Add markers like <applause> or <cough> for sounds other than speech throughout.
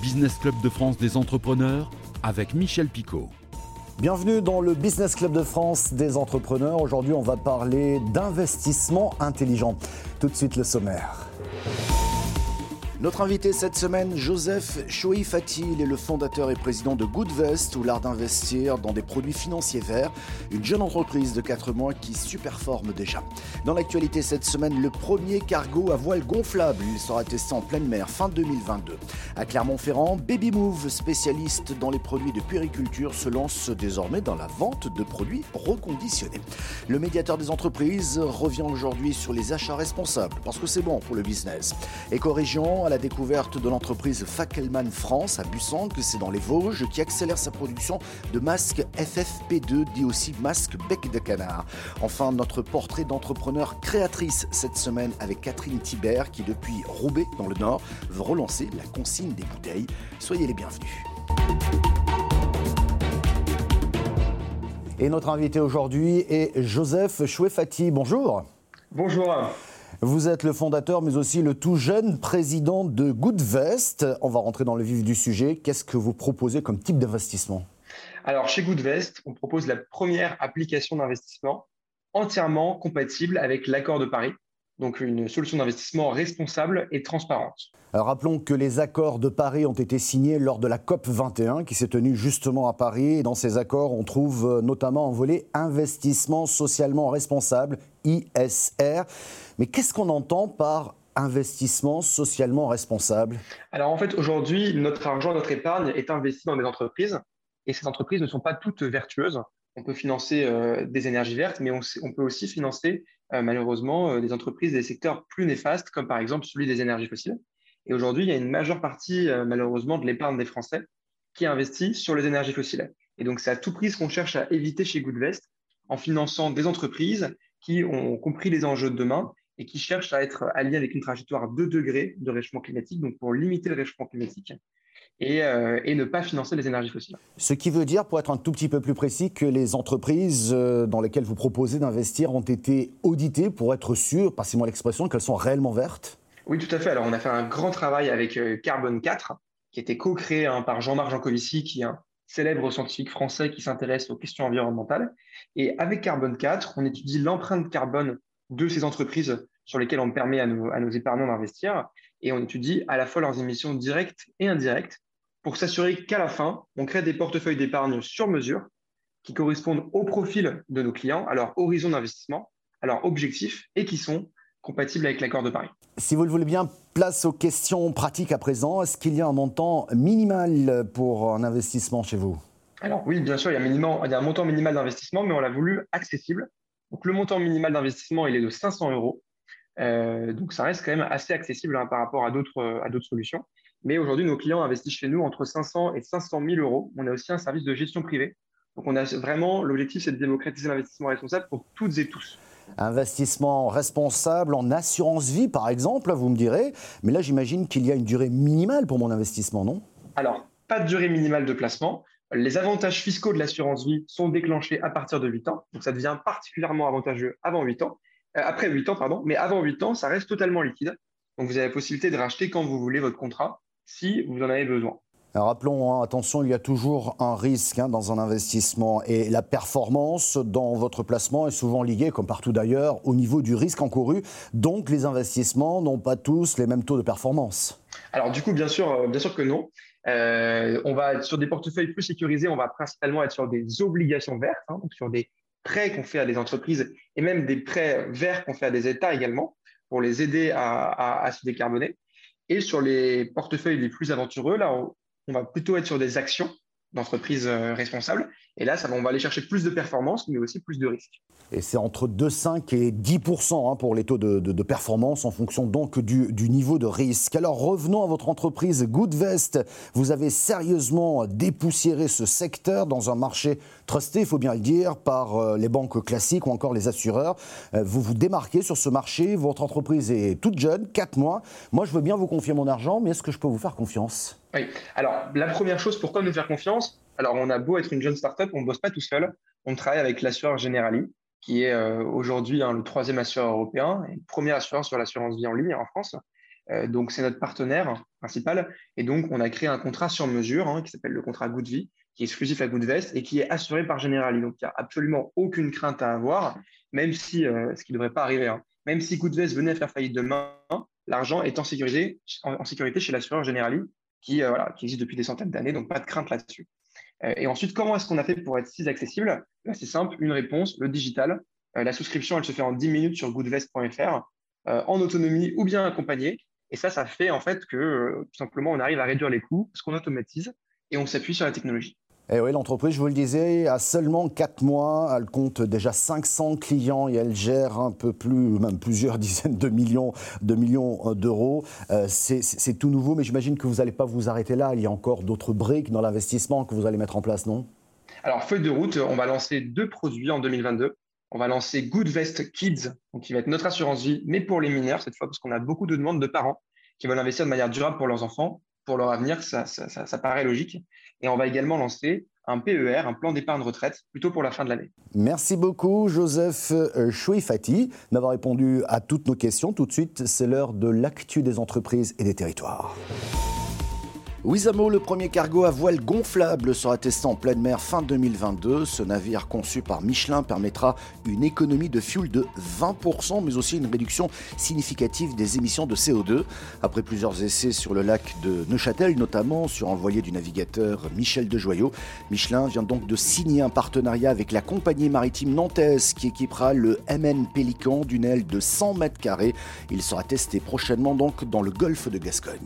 Business Club de France des entrepreneurs avec Michel Picot. Bienvenue dans le Business Club de France des entrepreneurs. Aujourd'hui, on va parler d'investissement intelligent. Tout de suite, le sommaire. Notre invité cette semaine, Joseph Chouifati, il est le fondateur et président de Goodvest, ou l'art d'investir dans des produits financiers verts, une jeune entreprise de 4 mois qui superforme déjà. Dans l'actualité cette semaine, le premier cargo à voile gonflable, sera testé en pleine mer fin 2022. À Clermont-Ferrand, Baby Move, spécialiste dans les produits de puériculture, se lance désormais dans la vente de produits reconditionnés. Le médiateur des entreprises revient aujourd'hui sur les achats responsables, parce que c'est bon pour le business. Éco-région, la découverte de l'entreprise Fackelman France à que c'est dans les Vosges, qui accélère sa production de masques FFP2, dit aussi masque bec de canard. Enfin, notre portrait d'entrepreneur créatrice cette semaine avec Catherine Thibert, qui depuis Roubaix, dans le Nord, veut relancer la consigne des bouteilles. Soyez les bienvenus. Et notre invité aujourd'hui est Joseph Chouefati. Bonjour. Bonjour. Vous êtes le fondateur, mais aussi le tout jeune président de Goodvest. On va rentrer dans le vif du sujet. Qu'est-ce que vous proposez comme type d'investissement? Alors, chez Goodvest, on propose la première application d'investissement entièrement compatible avec l'accord de Paris, donc une solution d'investissement responsable et transparente. Alors rappelons que les accords de Paris ont été signés lors de la COP 21 qui s'est tenue justement à Paris. Et dans ces accords, on trouve euh, notamment un volet investissement socialement responsable, ISR. Mais qu'est-ce qu'on entend par investissement socialement responsable? Alors en fait, aujourd'hui, notre argent, notre épargne est investi dans des entreprises et ces entreprises ne sont pas toutes vertueuses. On peut financer euh, des énergies vertes, mais on, peut aussi financer euh, malheureusement euh, des entreprises des secteurs plus néfastes, comme par exemple celui des énergies fossiles. Et aujourd'hui, il y a une majeure partie malheureusement de l'épargne des Français qui investit sur les énergies fossiles. Et donc c'est à tout prix ce qu'on cherche à éviter chez Goodvest en finançant des entreprises qui ont compris les enjeux de demain et qui cherchent à être alliés avec une trajectoire de degrés de réchauffement climatique, donc pour limiter le réchauffement climatique. Euh, et, ne pas financer les énergies fossiles. Ce qui veut dire, pour être un tout petit peu plus précis, que les entreprises euh, dans lesquelles vous proposez d'investir ont été auditées pour être sûres, passez-moi l'expression, qu'elles sont réellement vertes? Oui, tout à fait. Alors, on a fait un grand travail avec euh, Carbone 4, qui a été co-créé hein, par Jean-Marc Jancovici, qui est un célèbre scientifique français qui s'intéresse aux questions environnementales. Et avec Carbone 4, on étudie l'empreinte carbone de ces entreprises sur lesquelles on permet à nos, à nos épargnants d'investir. Et on étudie à la fois leurs émissions directes et indirectes pour s'assurer qu'à la fin, on crée des portefeuilles d'épargne sur mesure qui correspondent au profil de nos clients, à leur horizon d'investissement, à leur objectif et qui sont compatibles avec l'accord de Paris. Si vous le voulez bien, place aux questions pratiques à présent. Est-ce qu'il y a un montant minimal pour un investissement chez vous? Alors oui, bien sûr, il y, a il y a un montant minimal d'investissement, mais on l'a voulu accessible. Donc le montant minimal d'investissement, il est de 500 euros. Euh, donc ça reste quand même assez accessible hein, par rapport à d'autres solutions. Mais aujourd'hui, nos clients investissent chez nous entre 500 et 500 000 euros. On a aussi un service de gestion privée. Donc, on a vraiment l'objectif, c'est de démocratiser l'investissement responsable pour toutes et tous. Investissement responsable en assurance vie, par exemple, vous me direz. Mais là, j'imagine qu'il y a une durée minimale pour mon investissement, non? Alors, pas de durée minimale de placement. Les avantages fiscaux de l'assurance vie sont déclenchés à partir de 8 ans. Donc, ça devient particulièrement avantageux avant 8 ans. Euh, après 8 ans, pardon. Mais avant 8 ans, ça reste totalement liquide. Donc, vous avez la possibilité de racheter quand vous voulez votre contrat si vous en avez besoin. Alors rappelons, hein, attention, il y a toujours un risque hein, dans un investissement et la performance dans votre placement est souvent liée, comme partout d'ailleurs, au niveau du risque encouru. Donc les investissements n'ont pas tous les mêmes taux de performance. Alors du coup, bien sûr, euh, bien sûr que non. Euh, on va être sur des portefeuilles plus sécurisés, on va principalement être sur des obligations vertes, hein, donc sur des prêts qu'on fait à des entreprises et même des prêts verts qu'on fait à des États également pour les aider à se décarboner. Et sur les portefeuilles les plus aventureux, là, on va plutôt être sur des actions d'entreprises euh, responsables. Et là, ça, on va aller chercher plus de performance, mais aussi plus de risques. Et c'est entre 2,5 et 10% hein, pour les taux de, performance en fonction donc du, niveau de risque. Alors revenons à votre entreprise Goodvest. Vous avez sérieusement dépoussiéré ce secteur dans un marché trusté, il faut bien le dire, par euh, les banques classiques ou encore les assureurs. Euh, vous vous démarquez sur ce marché. Votre entreprise est toute jeune, 4 mois. Moi, je veux bien vous confier mon argent, mais est-ce que je peux vous faire confiance? Oui. Alors, la première chose, pourquoi nous faire confiance? Alors, on a beau être une jeune startup, on ne bosse pas tout seul. On travaille avec l'assureur Generali, qui est euh, aujourd'hui hein, le troisième assureur européen et le premier assureur sur l'assurance vie en ligne en France. donc, c'est notre partenaire principal. Et donc, on a créé un contrat sur mesure hein, qui s'appelle le contrat Good Vie, qui est exclusif à Goodvest et qui est assuré par Generali. Donc, il n'y a absolument aucune crainte à avoir, même si, ce qui ne devrait pas arriver, hein, même si Goodvest venait à faire faillite demain, l'argent est en sécurité, sécurité chez l'assureur Generali, qui existe depuis des centaines d'années, donc pas de crainte là-dessus. Et ensuite, comment est-ce qu'on a fait pour être si accessible? C'est simple, une réponse, le digital. la souscription, elle se fait en 10 minutes sur goodvest.fr. Euh, en autonomie ou bien accompagné. Et ça, ça fait en fait que euh, tout simplement, on arrive à réduire les coûts parce qu'on automatise et on s'appuie sur la technologie. Et eh oui, l'entreprise, je vous le disais, a seulement 4 mois. Elle compte déjà 500 clients et elle gère un peu plus, même plusieurs <laughs> dizaines de millions de millions euh, d'euros. c'est tout nouveau, mais j'imagine que vous n'allez pas vous arrêter là. Il y a encore d'autres briques dans l'investissement que vous allez mettre en place, non? Alors, feuille de route, on va lancer deux produits en 2022 on va lancer Goodvest Kids, donc qui va être notre assurance vie, mais pour les mineurs cette fois, parce qu'on a beaucoup de demandes de parents qui veulent investir de manière durable pour leurs enfants, pour leur avenir, ça, paraît logique. Et on va également lancer un PER, un plan d'épargne retraite, plutôt pour la fin de l'année. Merci beaucoup, Joseph euh, Chouifati, d'avoir répondu à toutes nos questions. Tout de suite, c'est l'heure de l'actu des entreprises et des territoires. Wizamo, le premier cargo à voile gonflable, sera testé en pleine mer fin 2022. Ce navire conçu par Michelin permettra une économie de fuel de 20%, mais aussi une réduction significative des émissions de CO2. Après plusieurs essais sur le lac de Neuchâtel, notamment sur envoyé du navigateur Michel de Joyaux, Michelin vient donc de signer un partenariat avec la compagnie maritime nantaise qui équipera le MN Pélican d'une aile de 100 mètres carrés. Il sera testé prochainement donc dans le golfe de Gascogne.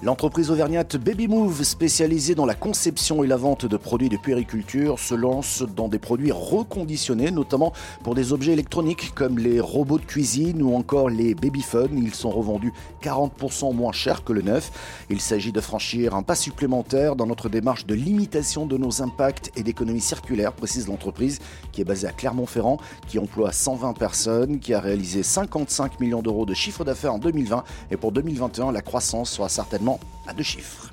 L'entreprise auvergnate Baby Move, spécialisée dans la conception et la vente de produits de puériculture, se lance dans des produits reconditionnés, notamment pour des objets électroniques comme les robots de cuisine ou encore les babyphones. Ils sont revendus 40% moins cher que le neuf. Il s'agit de franchir un pas supplémentaire dans notre démarche de limitation de nos impacts et d'économie circulaire, précise l'entreprise, qui est basée à Clermont-Ferrand, qui emploie 120 personnes, qui a réalisé 55 millions d'euros de chiffre d'affaires en 2020. Et pour 2021, la croissance sera certainement à deux chiffres.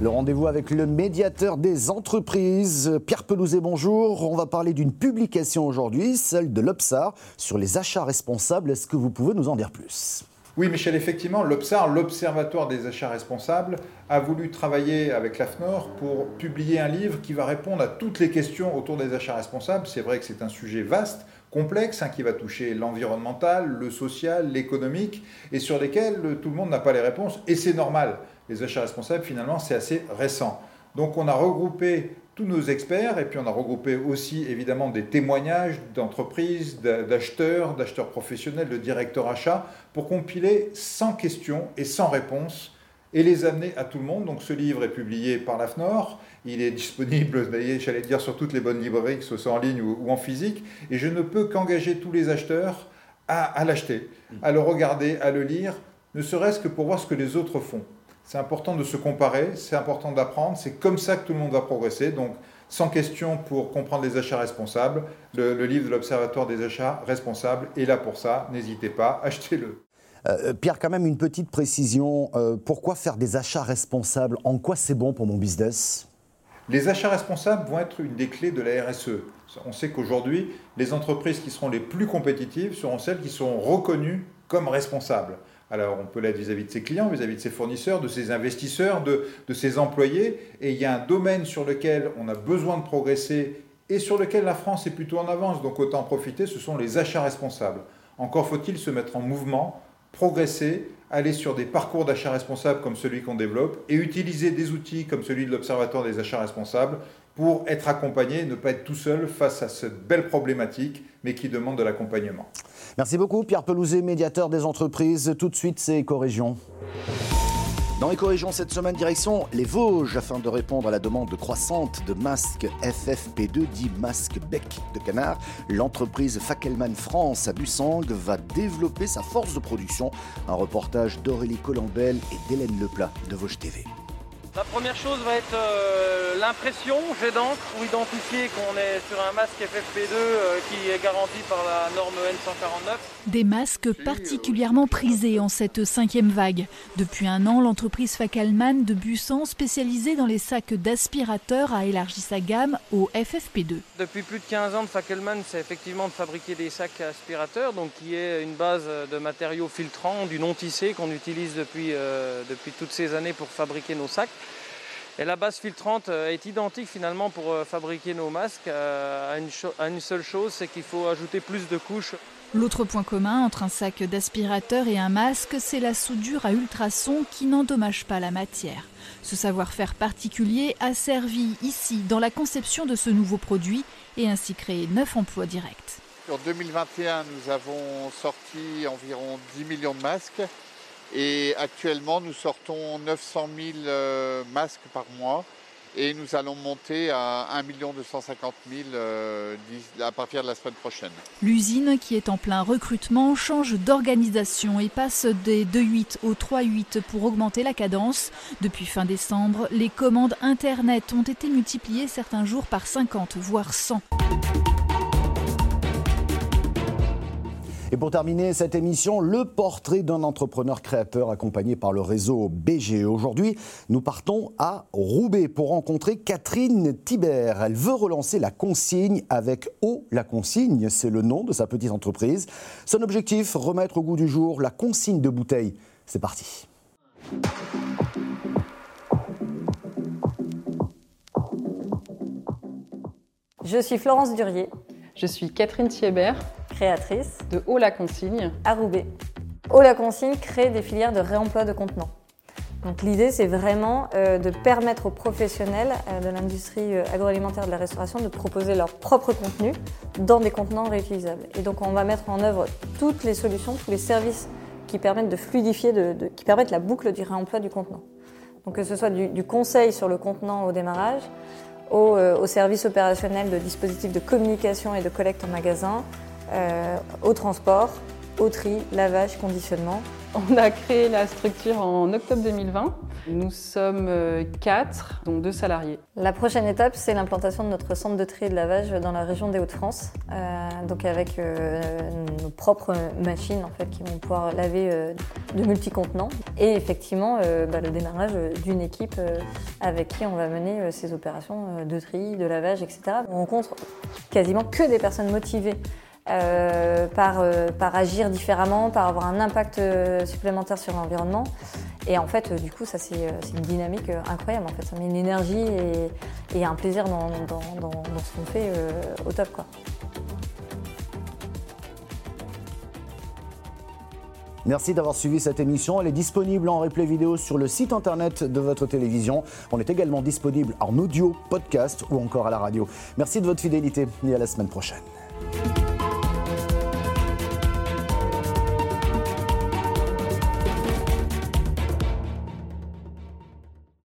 Le rendez-vous avec le médiateur des entreprises, Pierre Pelouzet, bonjour. On va parler d'une publication aujourd'hui, celle de l'Obsar, sur les achats responsables. Est-ce que vous pouvez nous en dire plus? Oui, Michel, effectivement, l'Obsar, l'Observatoire des achats responsables, a voulu travailler avec l'AFNOR pour publier un livre qui va répondre à toutes les questions autour des achats responsables. C'est vrai que c'est un sujet vaste, complexe, hein, qui va toucher l'environnemental, le social, l'économique, et sur lesquels tout le monde n'a pas les réponses, et c'est normal. Les achats responsables, finalement, c'est assez récent. Donc on a regroupé tous nos experts, et puis on a regroupé aussi évidemment des témoignages d'entreprises, d'acheteurs, d'acheteurs professionnels, de directeurs achats, pour compiler 100 questions et 100 réponses et les amener à tout le monde. Donc ce livre est publié par l'AFNOR, il est disponible, j'allais dire, sur toutes les bonnes librairies, que ce soit en ligne ou, en physique, et je ne peux qu'engager tous les acheteurs à, à l'acheter, à le regarder, à le lire, ne serait-ce que pour voir ce que les autres font. C'est important de se comparer, c'est important d'apprendre, c'est comme ça que tout le monde va progresser. Donc, sans question pour comprendre les achats responsables, le, livre de l'Observatoire des achats responsables est là pour ça. N'hésitez pas, achetez-le. Euh, Pierre, quand même une petite précision. Euh, pourquoi faire des achats responsables? En quoi c'est bon pour mon business? Les achats responsables vont être une des clés de la RSE. On sait qu'aujourd'hui, les entreprises qui seront les plus compétitives seront celles qui seront reconnues comme responsables. Alors on peut l'être vis-à-vis de ses clients, vis-à-vis de ses fournisseurs, de ses investisseurs, de, ses employés. Et il y a un domaine sur lequel on a besoin de progresser et sur lequel la France est plutôt en avance. Donc autant en profiter, ce sont les achats responsables. Encore faut-il se mettre en mouvement, progresser, aller sur des parcours d'achat responsables comme celui qu'on développe et utiliser des outils comme celui de l'Observatoire des achats responsables pour être accompagné, ne pas être tout seul face à cette belle problématique, mais qui demande de l'accompagnement. Merci beaucoup Pierre Pelouzet, médiateur des entreprises. Tout de suite, c'est Éco-Région. Dans Éco-Région cette semaine, direction les Vosges, afin de répondre à la demande croissante de masques FFP2, dit masque bec de canard. L'entreprise Fackelman France à Bussang va développer sa force de production. Un reportage d'Aurélie Colombel et d'Hélène Leplat de Vosges TV. La première chose va être euh, l'impression, jet d'encre, ou identifier qu'on est sur un masque FFP2 euh, qui est garanti par la norme N149. Des masques particulièrement prisés en cette cinquième vague. Depuis un an, l'entreprise Facalman de Bussan, spécialisée dans les sacs d'aspirateurs, a élargi sa gamme au FFP2. Depuis plus de 15 ans, Fackelman, c'est effectivement de fabriquer des sacs aspirateurs, donc qui est une base de matériaux filtrants, du non tissé qu'on utilise depuis, euh, depuis toutes ces années pour fabriquer nos sacs. Et la base filtrante euh, est identique finalement pour euh, fabriquer nos masques à une, à une seule chose, c'est qu'il faut ajouter plus de couches. L'autre point commun entre un sac d'aspirateur et un masque, c'est la soudure à ultrasons qui n'endommage pas la matière. Ce savoir-faire particulier a servi ici dans la conception de ce nouveau produit et ainsi créé 9 emplois directs. En 2021, nous avons sorti environ 10 millions de masques et actuellement nous sortons 900 000 masques par mois et nous allons monter à 1 250 000 à partir de la semaine prochaine. L'usine, qui est en plein recrutement, change d'organisation et passe des 2.8 au 3.8 pour augmenter la cadence. Depuis fin décembre, les commandes Internet ont été multipliées certains jours par 50, voire 100. Et pour terminer cette émission, le portrait d'un entrepreneur créateur accompagné par le réseau BGE. Aujourd'hui, nous partons à Roubaix pour rencontrer Catherine Thibert. Elle veut relancer la consigne avec Eau la consigne, c'est le nom de sa petite entreprise. Son objectif, remettre au goût du jour la consigne de bouteilles. C'est parti. Je suis Florence Durier. Je suis Catherine Thiebert, créatrice de Haut la Consigne à Roubaix. Haut la Consigne crée des filières de réemploi de contenants. Donc l'idée, c'est vraiment euh, de permettre aux professionnels euh, de l'industrie euh, agroalimentaire de la restauration de proposer leur propre contenu dans des contenants réutilisables. Et donc on va mettre en œuvre toutes les solutions, tous les services qui permettent de fluidifier, de, qui permettent la boucle du réemploi du contenant. Donc que ce soit du, du conseil sur le contenant au démarrage, au, au, service opérationnel de dispositifs de communication et de collecte en magasin, euh, au transport, au tri, lavage, conditionnement. On a créé la structure en octobre 2020. Nous sommes euh, quatre, dont deux salariés. La prochaine étape, c'est l'implantation de notre centre de tri et de lavage dans la région des Hauts-de-France, euh, donc avec euh, nos propres machines en fait, qui vont pouvoir laver euh, de multi-contenants. Et effectivement, euh, bah, le démarrage d'une équipe avec qui on va mener ces opérations de tri, de lavage, etc. On rencontre quasiment que des personnes motivées euh, par, euh, par, agir différemment, par avoir un impact euh, supplémentaire sur l'environnement. Et en fait, du coup, ça c'est une dynamique incroyable. En fait, ça met une énergie et, un plaisir dans, dans, dans, dans ce qu'on fait au top, quoi. Merci d'avoir suivi cette émission. Elle est disponible en replay vidéo sur le site internet de votre télévision. On est également disponible en audio, podcast ou encore à la radio. Merci de votre fidélité et à la semaine prochaine.